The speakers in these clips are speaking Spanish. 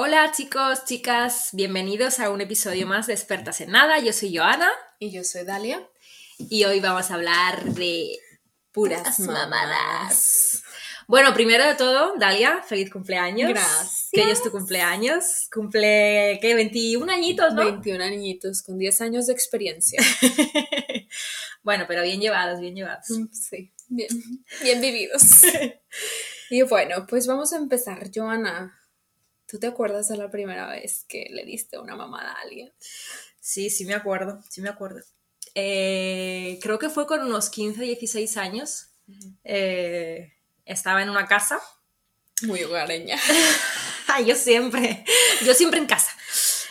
Hola chicos, chicas, bienvenidos a un episodio más de Expertas en Nada. Yo soy Joana Y yo soy Dalia. y hoy vamos a hablar de Puras puras mamadas. mamadas. Bueno, primero de todo, Dalia, feliz cumpleaños. Gracias. Que hoy es tu cumpleaños. Cumple, ¿qué? 21 añitos, ¿no? 21 añitos con 10 años de experiencia. bueno, pero bien llevados, bien llevados. Sí, bien, bien vividos. y bueno, pues vamos a empezar. Joana, ¿tú te acuerdas de la primera vez que le diste una mamada a alguien? Sí, sí me acuerdo, sí me acuerdo. Eh, creo que fue con unos 15, 16 años. Eh, estaba en una casa. Muy hogareña. Yo siempre, yo siempre en casa.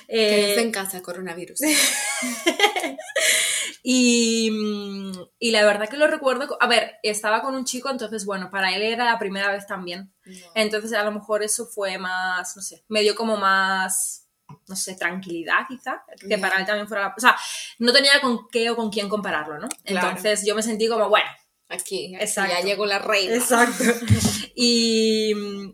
Eh, Quédate en casa, coronavirus. y, mm, y la verdad que lo recuerdo, a ver, estaba con un chico, entonces bueno, para él era la primera vez también. Entonces a lo mejor eso fue más, no sé, me dio como más, no sé, tranquilidad quizá, que para él también fuera la... O sea, no tenía con qué o con quién compararlo, ¿no? Claro. Entonces yo me sentí como, bueno, Aquí, aquí Exacto. ya llegó la reina. Exacto. Y,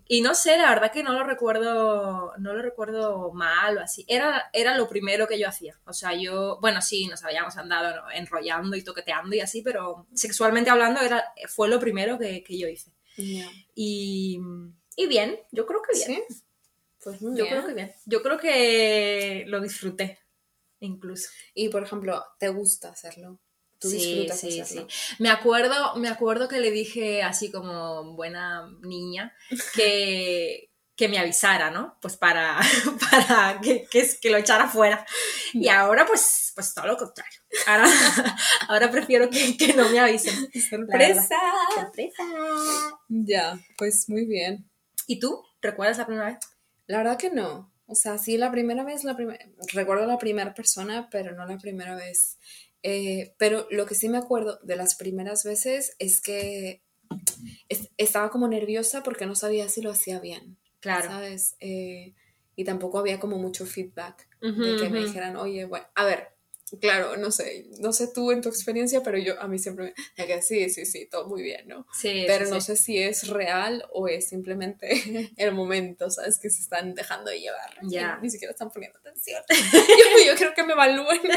y no sé, la verdad que no lo recuerdo, no lo recuerdo mal o así. Era, era lo primero que yo hacía. O sea, yo, bueno, sí, nos habíamos andado enrollando y toqueteando y así, pero sexualmente hablando era, fue lo primero que, que yo hice. Y, y bien, yo creo que bien. ¿Sí? Pues muy Yo bien. creo que bien. Yo creo que lo disfruté, incluso. Y por ejemplo, ¿te gusta hacerlo? ¿Tú Sí, disfrutas sí, hacerlo? sí. Me acuerdo, me acuerdo que le dije así como buena niña que, que me avisara, ¿no? Pues para, para que, que, que lo echara fuera. Y ahora pues, pues todo lo contrario. Ahora, ahora prefiero que, que no me avisen. ¡Sorpresa! ¡Sorpresa! Ya, pues muy bien. ¿Y tú? ¿Recuerdas la primera vez? La verdad que no. O sea, sí, la primera vez, la primera, recuerdo la primera persona, pero no la primera vez. Eh, pero lo que sí me acuerdo de las primeras veces es que es- estaba como nerviosa porque no sabía si lo hacía bien, Claro. ¿sabes? Eh, y tampoco había como mucho feedback Ujú, de que me ujú. dijeran, oye, bueno, a ver, claro, no sé, no sé tú en tu experiencia, pero yo a mí siempre me que sí, sí, sí, todo muy bien, ¿no? Sí, Pero sí, no sí. sé si es real o es simplemente el momento, ¿sabes? Que se están dejando de llevar. Ya. Y Ni siquiera están poniendo atención. yo, yo creo que me evalúen.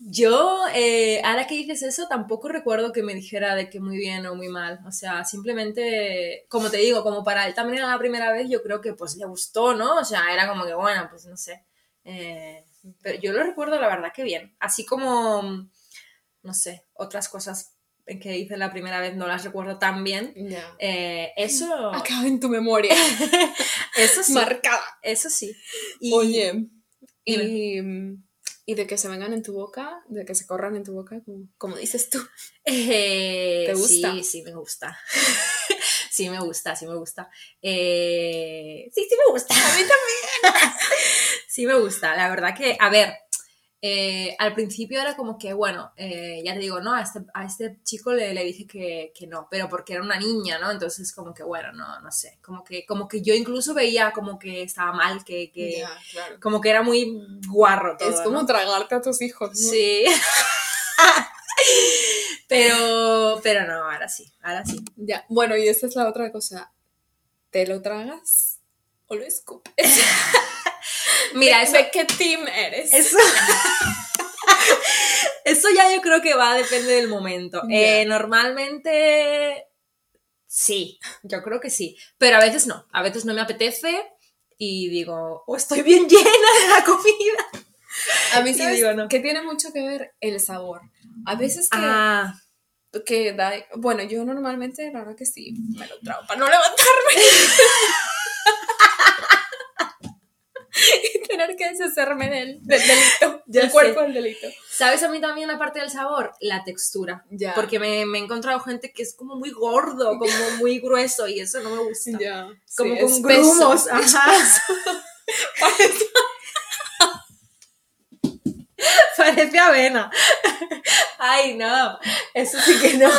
Yo, eh, ahora que dices eso, tampoco recuerdo que me dijera de que muy bien o muy mal. O sea, simplemente, como te digo, como para él también era la primera vez, yo creo que pues le gustó, ¿no? O sea, era como que, bueno, pues no sé. Eh, pero yo lo recuerdo, la verdad, que bien. Así como, no sé, otras cosas que hice la primera vez no las recuerdo tan bien. Eh, eso, Acaba en tu memoria. eso sí, Marcada. eso sí. Y- Oye. Y, y de que se vengan en tu boca, de que se corran en tu boca, como, como dices tú. Eh, ¿Te gusta? Sí, sí me gusta. sí me gusta, sí me gusta. Eh, sí, sí me gusta. A mí también. sí me gusta. La verdad que, a ver, eh, al principio era como que, bueno, eh, ya te digo, ¿no? A este, a este chico le, le dije que, que no, pero porque era una niña, ¿no? Entonces como que, bueno, no, no sé. Como que, como que yo incluso veía como que estaba mal, que, que claro. como que era muy guarro todo. es como ¿no? tragarte a tus hijos. ¿no? Sí. pero, pero no, ahora sí, ahora sí. Ya, bueno, y esa es la otra cosa. ¿Te lo tragas o lo escupes? Mira, ¿De- eso, ¿De qué team eres? eso, eso ya yo creo que va, depende del momento. Eh, normalmente, sí, yo creo que sí, pero a veces no, a veces no me apetece y digo, o estoy bien llena de la comida. A mí, ¿sabes digo, no. que tiene mucho que ver el sabor? A veces que, Ah, que da... Bueno, yo normalmente, la verdad que sí, me lo trago para no levantarme. y tener que deshacerme del, del delito, Ya del sé. cuerpo del delito. ¿Sabes a mí también, aparte del sabor? La textura. Ya. Porque me, me he encontrado gente que es como muy gordo, como muy grueso y eso no me gusta. Ya. Como sí, con grumos. Ajá. Parece- avena. Ay, no. Eso sí que no.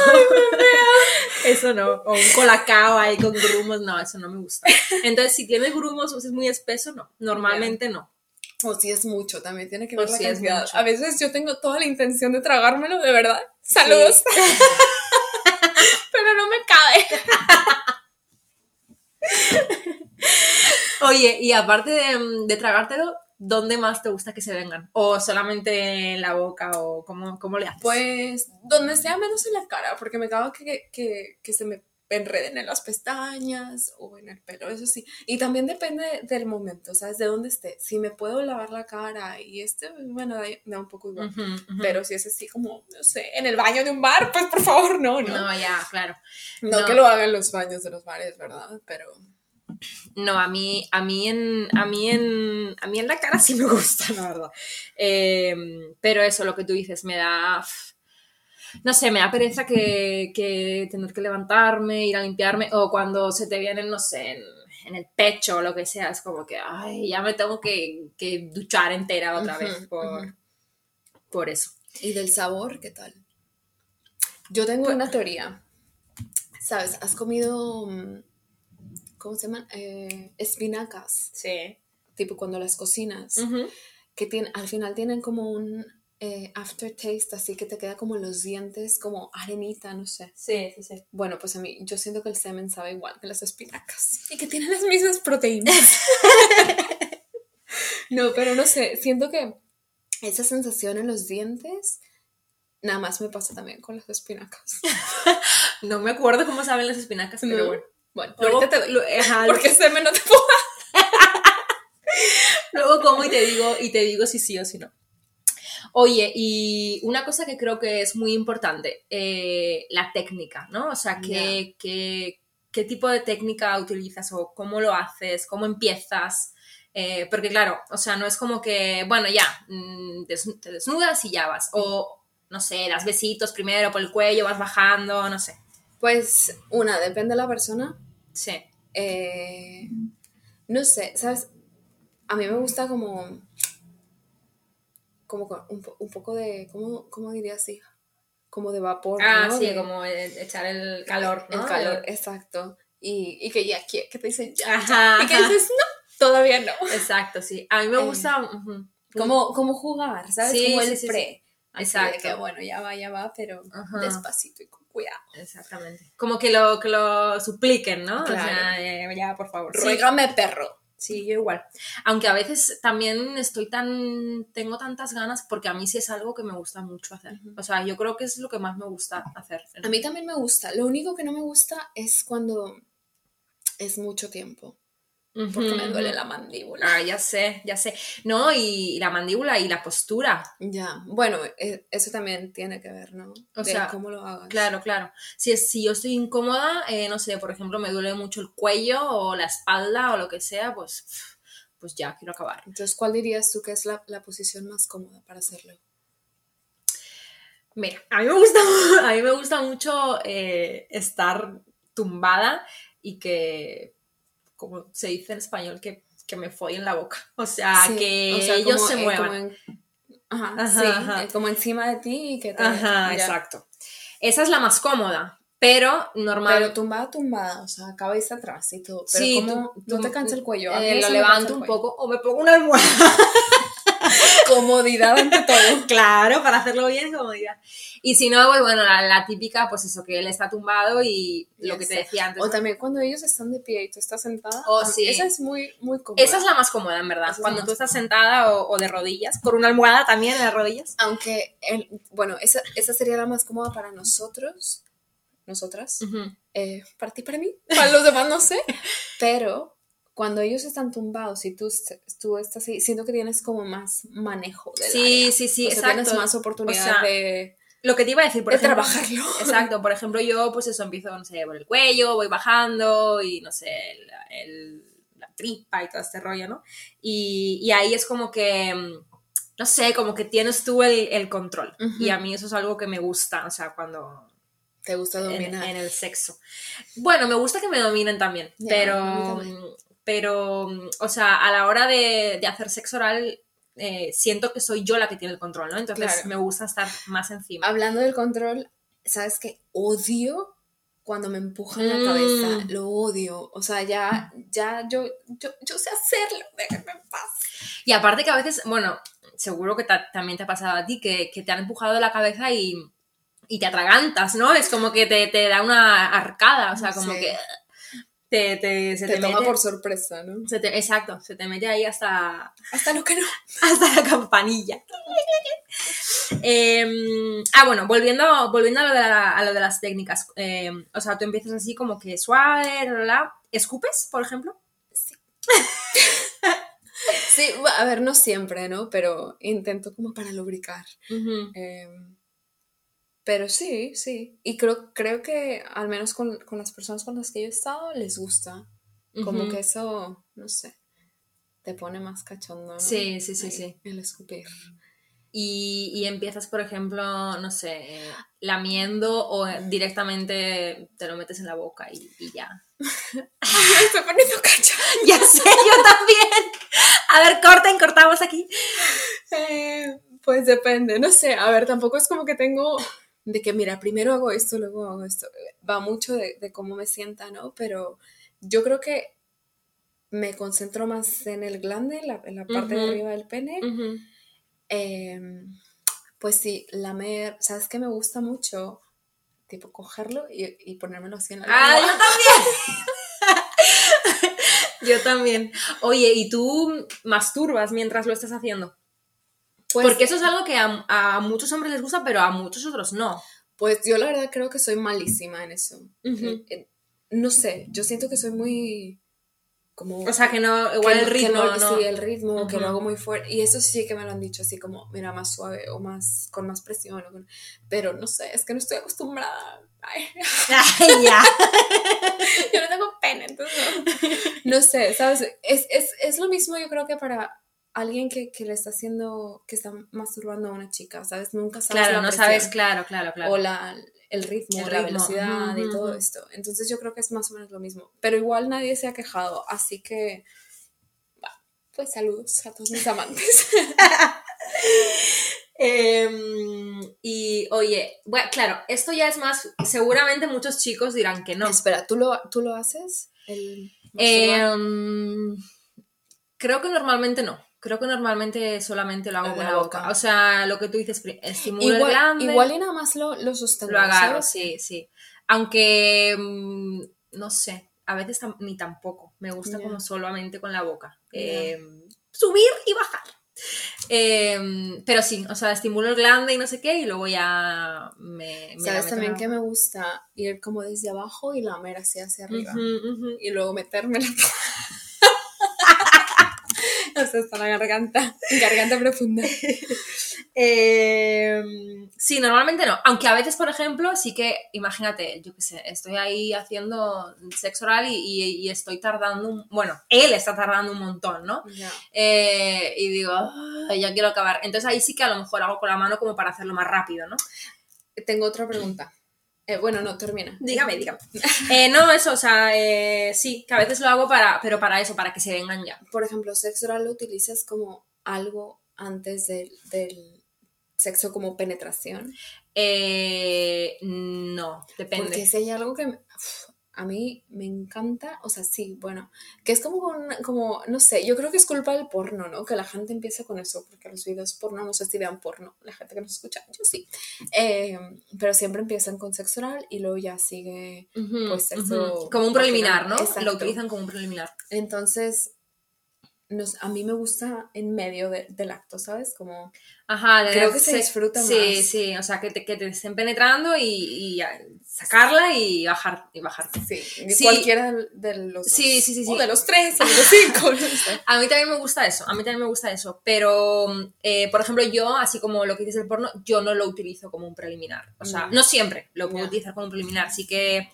Eso no. O un colacao ahí con grumos, no, eso no me gusta. Entonces, si tiene grumos o si es muy espeso, no. Normalmente no. O si es mucho, también tiene que O ver la si cantidad. mucho. A veces yo tengo toda la intención de tragármelo, de verdad. Saludos. Pero no me cabe. Oye, y aparte de, de tragártelo, ¿dónde más te gusta que se vengan? ¿O solamente en la boca? ¿O cómo, cómo le haces? Pues donde sea menos en la cara, porque me cago que, que, que se me enreden en las pestañas o en el pelo, eso sí. Y también depende del momento, ¿sabes? De dónde esté. Si me puedo lavar la cara y este, bueno, da, da un poco igual. Pero si es así como, no sé, en el baño de un bar, pues por favor, no, no. No, ya, claro. No, no. que lo hagan los baños de los bares, ¿verdad? Pero No, a mí, a mí en, a mí en, a mí en la cara sí me gusta, la verdad. Eh, pero eso, lo que tú dices, me da, no sé, me da pereza que, que tener que levantarme, ir a limpiarme, o cuando se te vienen, no sé, en, en el pecho o lo que sea, es como que, ay, ya me tengo que, que duchar entera otra vez por, por eso. ¿Y del sabor qué tal? Yo tengo una teoría. ¿Sabes? ¿Has comido, mm, ¿cómo se llaman? Eh, espinacas, Sí. tipo cuando las cocinas, que tienen, al final tienen como un eh, aftertaste, así que te queda como los dientes, como arenita, no sé. Sí, sí, sí. Bueno, pues a mí, yo siento que el semen sabe igual que las espinacas y que tiene las mismas proteínas. no, pero no sé, siento que esa sensación en los dientes nada más me pasa también con las espinacas. No me acuerdo cómo saben las espinacas, pero No. bueno. Bueno, Luego, ahorita te doy. lo- ajá, Porque semen no te puedo. Luego como y te digo, y te digo si sí o si no. Oye, y una cosa que creo que es muy importante, eh, la técnica, ¿no? O sea, ¿qué, qué, qué tipo de técnica utilizas o cómo lo haces, cómo empiezas? Eh, porque claro, o sea, no es como que, bueno, ya, mm, te desnudas y ya vas. O, no sé, das besitos primero por el cuello, vas bajando, no sé. Pues una, depende de la persona. Sí. Eh, no sé, ¿sabes? A mí me gusta como. Como un, un poco de. ¿Cómo, cómo diría así? Como de vapor. Ah, ¿no? sí, De- como el- echar el calor, ¿no? El calor, exacto. Y, y que ya que te dicen ya. Ajá, Y que dices, no, todavía no. Exacto, sí. A mí me Eh, gusta... Como, como jugar, ¿sabes? Sí, como el sí, sí. Así Exacto. de que bueno, ya va, ya va, pero Ajá. despacito y con cuidado. Exactamente. Como que lo, que lo supliquen, ¿no? O sea, eh, ya, por favor. Sí, Ruégame, perro. sí, yo igual. Aunque a veces también estoy tan. Tengo tantas ganas porque a mí sí es algo que me gusta mucho hacer. O sea, yo creo que es lo que más me gusta hacer. A mí también me gusta. Lo único que no me gusta es cuando es mucho tiempo. Porque me duele la mandíbula. Ah, ya sé, ya sé. No, y la mandíbula y la postura. Ya. Bueno, eh, eso también tiene que ver, ¿no? O de sea, cómo lo hagas. Claro, claro. Si, si yo estoy incómoda, eh, no sé, por ejemplo, me duele mucho el cuello o la espalda o lo que sea, pues, pues ya, quiero acabar. Entonces, ¿cuál dirías tú que es la, la posición más cómoda para hacerlo? Mira, a mí me gusta, a mí me gusta mucho eh, estar tumbada y que, como se dice en español, que, que me follen la boca. O sea, Sí, que o sea, ellos como, se eh, muevan. como en- ajá, Ajá, sí, ajá. eh, como encima de ti y que te... Ajá, ya. exacto. Esa es la más cómoda, pero normal. Pero tumbada, tumbada, o sea, cabeza atrás y todo. Pero Sí, como tú- no te cansa el cuello. A mí eh, lo levanto un poco o me pongo una almohada. Comodidad ante todo. Claro, para hacerlo bien, comodidad. Y si no, pues bueno, la, la típica, pues eso, que él está tumbado y lo que te decía antes. O también cuando ellos están de pie y tú estás sentada. Oh, a- sí. Esa es muy, muy cómoda. Esa es la más cómoda, en verdad. Es Cuando tú estás sentada o, o de rodillas, con una almohada también en las rodillas. Aunque, el- bueno, esa, esa sería la más cómoda para nosotros, nosotras, eh, para ti, para mí, para los demás no sé, pero cuando ellos están tumbados y tú, tú estás ahí, siento que tienes como más manejo del Sí, área. sí, sí, O sea, exacto. tienes más oportunidad O sea, de, Lo que te iba a decir, por de ejemplo. trabajarlo. Exacto, por ejemplo, yo pues eso empiezo, no sé, por el cuello, voy bajando y no sé, el, el- la tripa y todo este rollo, ¿no? Y, y ahí es como que, no sé, como que tienes tú el, el control. Y a mí eso es algo que me gusta, o sea, cuando Te gusta dominar. en el sexo. Bueno, me gusta que me dominen también, pero, también. Pero, o sea, a la hora de, de hacer sexo oral, eh, siento que soy yo la que tiene el control, ¿no? Entonces Claro. me gusta estar más encima. Hablando del control, ¿sabes qué? Odio cuando me empujan la Mm. cabeza, lo odio. O sea, ya, ya yo, yo, yo sé hacerlo, déjenme en paz. Y aparte que a veces, bueno, seguro que ta- también te ha pasado a ti, que, que te han empujado la cabeza y, y te atragantas, ¿no? Es como que te, te da una arcada, o sea, como Sí. que... te, te, se Te, te, toma mete. por sorpresa, ¿no? se te- exacto, se te mete ahí hasta, Hasta lo que no. hasta la campanilla. Em, ah, bueno, volviendo, volviendo a, lo de la- a lo de las técnicas. em, o sea, tú empiezas así como que suave, la, la, la. ¿Escupes, por ejemplo? Sí, bu- a ver, no siempre, ¿no? Pero intento como para lubricar. Em, pero sí, sí. Y creo, creo que al menos con, con las personas con las que yo he estado les gusta. Como que eso, no sé, te pone más cachondo, ¿no? Sí, sí, sí, Ahí, sí. El escupir. Y, y empiezas, por ejemplo, no sé, lamiendo o directamente te lo metes en la boca y, y ya. Me estoy poniendo cachondo. Ya sé, yo también. A ver, corten, cortamos aquí. Eh, pues depende, no sé, a ver, tampoco es como que tengo de que, mira, primero hago esto, luego hago esto. Va mucho de, de cómo me sienta, ¿no? Pero yo creo que me concentro más en el glande, la- en la parte de arriba del pene. Em, pues sí, lamer, ¿sabes qué me gusta mucho? Tipo, cogerlo y, y ponérmelo así en la Ah, lengua. yo también. yo también. Oye, ¿y tú masturbas mientras lo estás haciendo? Pues, Porque eso es algo que a, a muchos hombres les gusta, pero a muchos otros no. pues yo la verdad creo que soy malísima en eso. Ujú. Eh, eh, no sé, yo siento que soy muy como... O sea, que no, que igual el que ritmo, no- no. Sí, el ritmo, que Ujú. lo hago muy fuerte. Y eso sí que me lo han dicho, así como, mira, más suave o más, con más presión. o con- Pero no sé, es que no estoy acostumbrada. Ay, Ay, ya. yo no tengo pene, entonces no. No sé, ¿sabes? Es, es, es lo mismo yo creo que para alguien que, que le está haciendo, que está masturbando a una chica, ¿sabes? Nunca sabes Claro, la no presión sabes, claro, claro, claro. o la, el ritmo, El la velocidad y todo esto. Entonces yo creo que es más o menos lo mismo. Pero igual nadie se ha quejado, así que, pues saludos a todos mis amantes. Em, y oye, bueno, claro, esto ya es más, seguramente muchos chicos dirán que no. Espera, ¿tú lo, ¿tú lo haces? El? Em, creo que normalmente no. Creo que normalmente solamente lo hago con la boca. boca. O sea, lo que tú dices, estimulo el igual, glande, igual y nada más lo, lo sostengo, lo agarro, ¿sabes? sí, sí. Aunque, mm, no sé, a veces tam- ni tampoco. Me gusta como solamente con la boca. Em, subir y bajar. Em, pero sí, o sea, estimulo el glande y no sé qué, y luego ya me. me ¿Sabes también que me gusta ir como desde abajo y lamer así hacia arriba? Y luego meterme la... o sea, hasta la garganta, garganta profunda. Eh, sí, normalmente no. Aunque a veces, por ejemplo, sí que, imagínate, yo qué sé, estoy ahí haciendo sexo oral y, y- y estoy tardando, un- bueno, él está tardando un montón, ¿no? Eh, y digo, "Ay, ya quiero acabar. Entonces ahí sí que a lo mejor hago con la mano como para hacerlo más rápido, ¿no? Tengo otra pregunta. Eh, bueno, no, termina. Dígame, dígame. Eh, no, eso, o sea, eh, sí, que a veces lo hago para, pero para eso, para que se vengan ya. Por ejemplo, sexo oral lo utilizas como algo antes del, del sexo como penetración. Eh, no, depende. Porque si hay algo que me- uf, a mí me encanta, o sea, sí, bueno, que es como, con- como, no sé, yo creo que es culpa del porno, ¿no? Que la gente empieza con eso, porque los videos porno, no sé si vean porno, la gente que nos escucha, yo sí. Eh, pero siempre empiezan con sexo oral y luego ya sigue, pues, sexo. Como un preliminar, ¿no? Exacto. Lo utilizan como un preliminar. entonces... nos- a mí me gusta en medio de- del acto, ¿sabes? Como Ajá, de Creo que se disfruta Sí, más. sí, o sea, que te, que te estén penetrando y, y sacarla y bajar y bajarte. Sí, Sí. cualquiera de- de los dos. Sí, sí, sí, sí. O de los tres, o de los cinco. A mí también me gusta eso, a mí también me gusta eso, pero, eh, por ejemplo, yo, así como lo que dices del porno, yo no lo utilizo como un preliminar. O sea, Mm. no siempre lo puedo utilizar como un preliminar, sí que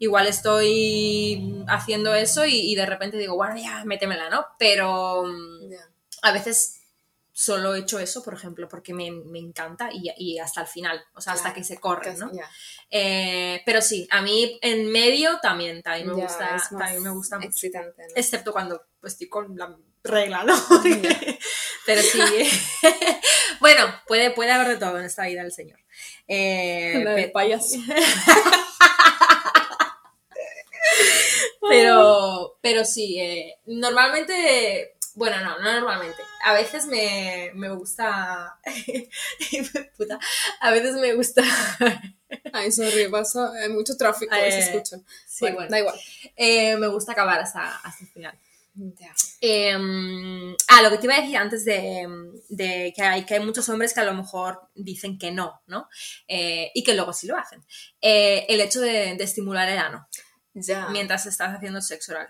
igual estoy haciendo eso y, y de repente digo, bueno, ya, métemela, ¿no? Pero mm, a veces solo he hecho eso, por ejemplo, porque me, me encanta y, y hasta el final, o sea, hasta que se corre, ¿no? Eh, pero sí, a mí en medio también, también me Ya, gusta, también me gusta mucho. Excepto cuando pues, estoy con la regla, ¿no? Pero sí. bueno, puede, puede haber de todo en esta vida del Señor. Eh, La de pe- payaso. pero, pero sí, eh, normalmente, bueno, no, no normalmente. A veces me, me gusta, puta, a veces me gusta Ay, sorry, pasa, hay mucho tráfico, Eh, se escucha. sí, bueno, bueno. da igual. Eh, me gusta acabar hasta, hasta el final. Eh, ah, lo que te iba a decir antes de, de que, hay, que hay muchos hombres que a lo mejor dicen que no, ¿no? Eh, y que luego sí lo hacen. Eh, el hecho de, de estimular el ano Ya. mientras estás haciendo sexo oral.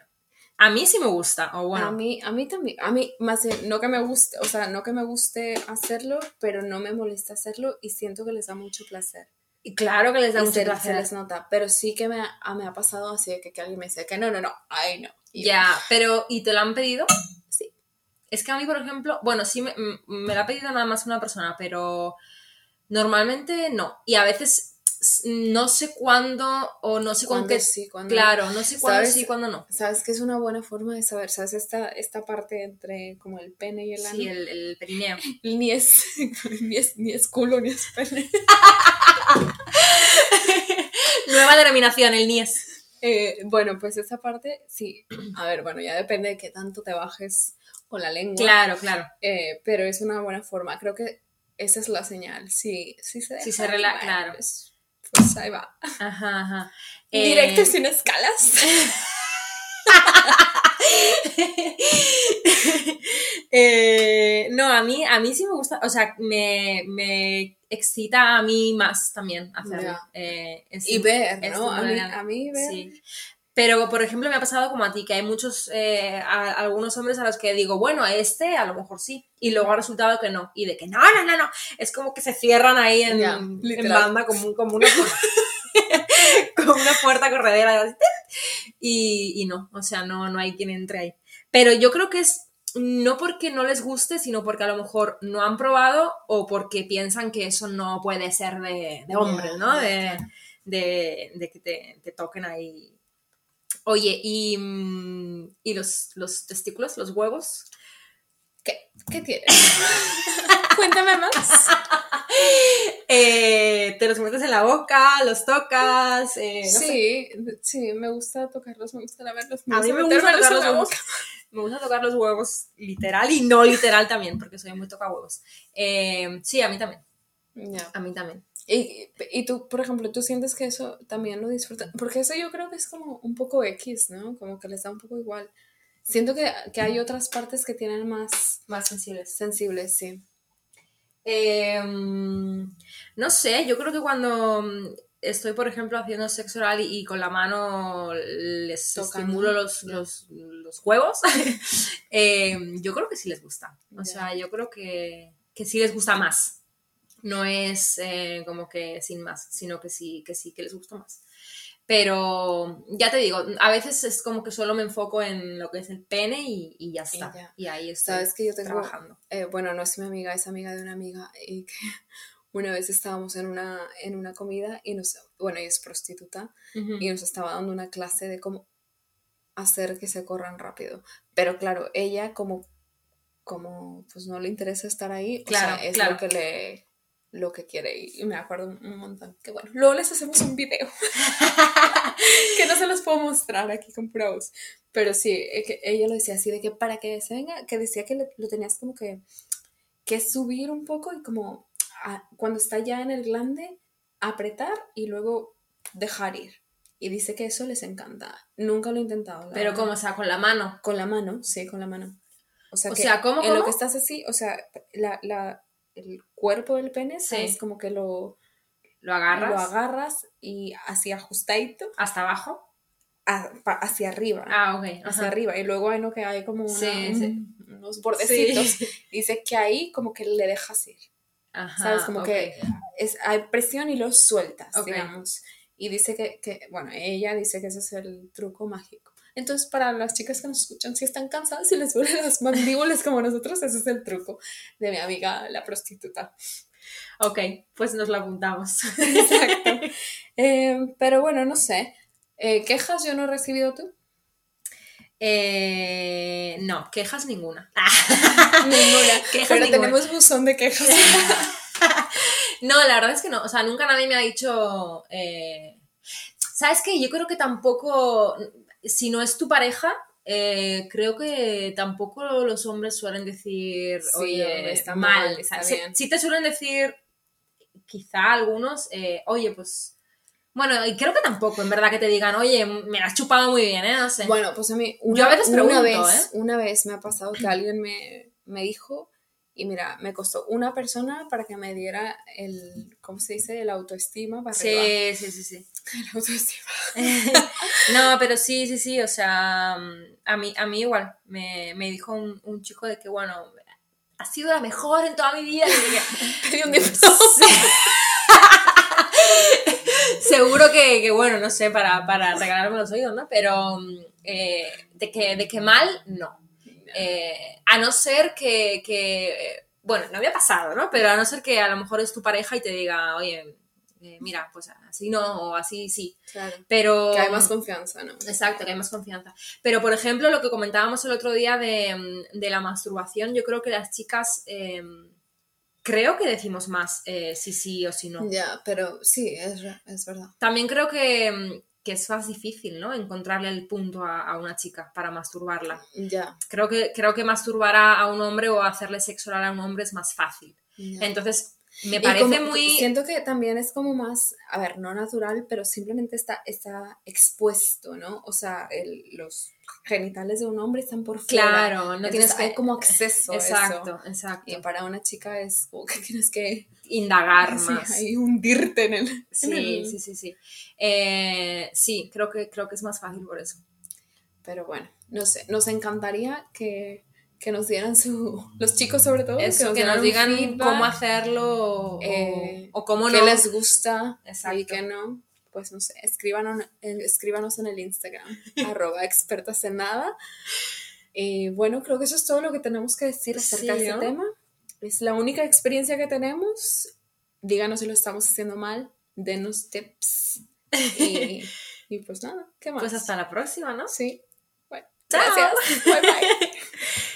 A mí sí me gusta, o bueno, A mí, a mí también, a mí más bien, no que me guste, o sea, no que me guste hacerlo, pero no me molesta hacerlo y siento que les da mucho placer. y claro que les da Y mucho se, placer. se les nota, pero sí que me ha, me ha pasado así de que, que alguien me dice que no, no, no, ay no. Ya, pero ¿y te lo han pedido? Sí. Es que a mí, por ejemplo, bueno, sí me, me lo ha pedido nada más una persona, pero normalmente no. Y a veces no sé cuándo o no sé con ¿Cuándo qué. sí, cuándo Claro, no sé cuándo ¿Sabes? sí, cuándo no. ¿Sabes qué es una buena forma de saber? ¿Sabes esta, esta parte entre como el pene y el ano? Sí, el, el perineo. Ni es, ni es, ni es culo, ni es pene. Nueva denominación, el NIES. Eh, bueno, pues esa parte, sí. A ver, bueno, ya depende de qué tanto te bajes con la lengua. Claro, claro. Eh, pero es una buena forma. Creo que esa es la señal. Sí, sí se Sí deja, se rela- bueno, claro. Pues ahí va. Ajá, ajá. Directo Eh, sin escalas. Eh, no, a mí, a mí sí me gusta, o sea, me, me excita a mí más también hacerlo. Eh, y ver, ¿no? A mí, a mí ver. Sí. Pero, por ejemplo, me ha pasado como a ti, que hay muchos, eh, a- algunos hombres a los que digo, bueno, a este a lo mejor sí, y luego ha resultado que no, y de que no, no, no, no, es como que se cierran ahí en, Ya, en banda como, como, una, como una puerta corredera, y, y no, o sea, no, no hay quien entre ahí. Pero yo creo que es no porque no les guste, sino porque a lo mejor no han probado o porque piensan que eso no puede ser de, de hombres, Ya, ¿no? De, de, de que te, te toquen ahí. Oye, ¿y, mm, ¿y los, los testículos, los huevos? ¿Qué, qué tienes? Cuéntame más. Eh, ¿Te los metes en la boca? ¿Los tocas? Eh, no sé. sí, sí, me gusta tocarlos, me gusta lavarlos. A mí me gusta tocar los huevos. Me gusta tocar los huevos literal y no literal también, porque soy muy toca huevos. Eh, sí, a mí también. A mí también. Y, y tú, por ejemplo, tú sientes que eso también lo disfrutas, porque eso yo creo que es como un poco X, ¿no? Como que les da un poco igual. Siento que, que hay otras partes que tienen más Más sensibles. sensibles, sí. Eh, no sé, yo creo que cuando mm, estoy, por ejemplo, haciendo sexo oral y, y con la mano les Tocando, estimulo los, los, los huevos, eh, yo creo que sí les gusta. O Ya. sea, yo creo que, que sí les gusta más. No es eh, como que sin más, sino que sí, que sí, que les gusta más. Pero ya te digo, a veces es como que solo me enfoco en lo que es el pene y, y ya está. ya. Y ahí estoy Sabes que yo tengo, trabajando. eh, bueno, no es mi amiga, es amiga de una amiga y que una vez estábamos en una, en una comida y nos, bueno, ella es prostituta y nos estaba dando una clase de cómo hacer que se corran rápido. Pero claro, ella como, como pues no le interesa estar ahí, Claro, o sea, es claro. lo que le lo que quiere y me acuerdo un montón que bueno, luego les hacemos un video que no se los puedo mostrar aquí con pros pero sí, eh, que ella lo decía así de que para que se venga, que decía que le- lo tenías como que que subir un poco y como a- cuando está ya en el glande apretar y luego dejar ir. Y dice que eso les encanta. Nunca lo he intentado. Pero como, o sea, con la mano. Con la mano, sí, con la mano. O sea, O que sea, ¿cómo, en lo cómo? que estás así, o sea, la, la, el cuerpo del pene, Sí. ¿sabes? Como que lo, Lo agarras lo agarras y así ajustadito hasta abajo. a- pa- hacia arriba. Ah, ok. hacia ajá. arriba. Y luego hay, ¿no? que hay como una- Sí, un- sí. unos bordecitos. Dice que ahí como que le dejas ir. Ajá, ¿Sabes? Como que es, hay presión y lo sueltas, digamos. Y dice que, que, bueno, ella dice que ese es el truco mágico. Entonces, para las chicas que nos escuchan, si están cansadas y les duelen las mandíbulas como nosotros, ese es el truco de mi amiga, la prostituta. Ok, pues nos lo apuntamos. Exacto. Eh, pero bueno, no sé. Eh, ¿Quejas yo no he recibido tú? Eh, no, quejas ninguna. Ninguna. Quejas pero ninguna. tenemos buzón de quejas. No, la verdad es que no. O sea, nunca nadie me ha dicho. eh, ¿Sabes qué? Yo creo que tampoco. Si no es tu pareja, eh, creo que tampoco los hombres suelen decir, Sí, oye, está mal. mal, está sí- bien. sí te suelen decir quizá algunos, eh, oye, pues... Bueno, y creo que tampoco, en verdad, que te digan, oye, me la has chupado muy bien, ¿eh? No sé. Bueno, pues a mí una, Yo a veces una pregunto, vez, ¿eh? una vez me ha pasado que alguien me, me dijo, y mira, me costó una persona para que me diera el, ¿cómo se dice? El autoestima para arriba. sí, sí, sí, autoestima. no, pero sí, sí, sí, o sea, a mí, a mí igual, me, me dijo un, un chico de que, bueno, ha sido la mejor en toda mi vida. y Pedí un. Seguro que, que, bueno, no sé, para, para regalarme los oídos, ¿no? Pero eh, de, que, de que mal, no. Eh, a no ser que, que, bueno, no había pasado, ¿no? Pero a no ser que a lo mejor es tu pareja y te diga, oye, eh, mira, pues así no, o así sí. Claro. Pero... Que hay más confianza, ¿no? Exacto, que hay más confianza. Pero, por ejemplo, lo que comentábamos el otro día de, de la masturbación, yo creo que las chicas, eh, creo que decimos más eh, si sí o si no. Ya, pero sí, es, es verdad. También creo que, que es más difícil, ¿no? Encontrarle el punto a, a una chica para masturbarla. Ya. Creo que, creo que masturbar a, a un hombre o hacerle sexo oral a un hombre es más fácil. Entonces, me Y parece como- muy... Siento que también es como más, a ver, no natural, pero simplemente está, está expuesto, ¿no? O sea, el- los genitales de un hombre están por fuera. Claro, no Entonces tienes que... hay como acceso a Exacto, eso. exacto. Y para una chica es como que tienes que Indagar sí, más. ahí hundirte en el... en Sí, el- sí, sí, sí. Eh, sí, creo que, creo que es más fácil por eso. Pero bueno, no sé, nos encantaría que, que nos dieran su... Los chicos sobre todo. Eso, que nos digan feedback, cómo hacerlo o, eh, o cómo qué no. les gusta Exacto. y qué no. Pues no sé, escríbanos, eh, escríbanos en el Instagram, arroba expertas en nada. Y bueno, creo que eso es todo lo que tenemos que decir acerca Sí, de este ¿no? tema. Es la única experiencia que tenemos. Díganos si lo estamos haciendo mal, denos tips. Y, y pues nada, ¿qué más? Pues hasta la próxima, ¿no? Sí. Bueno, Chao. gracias. Bye bye.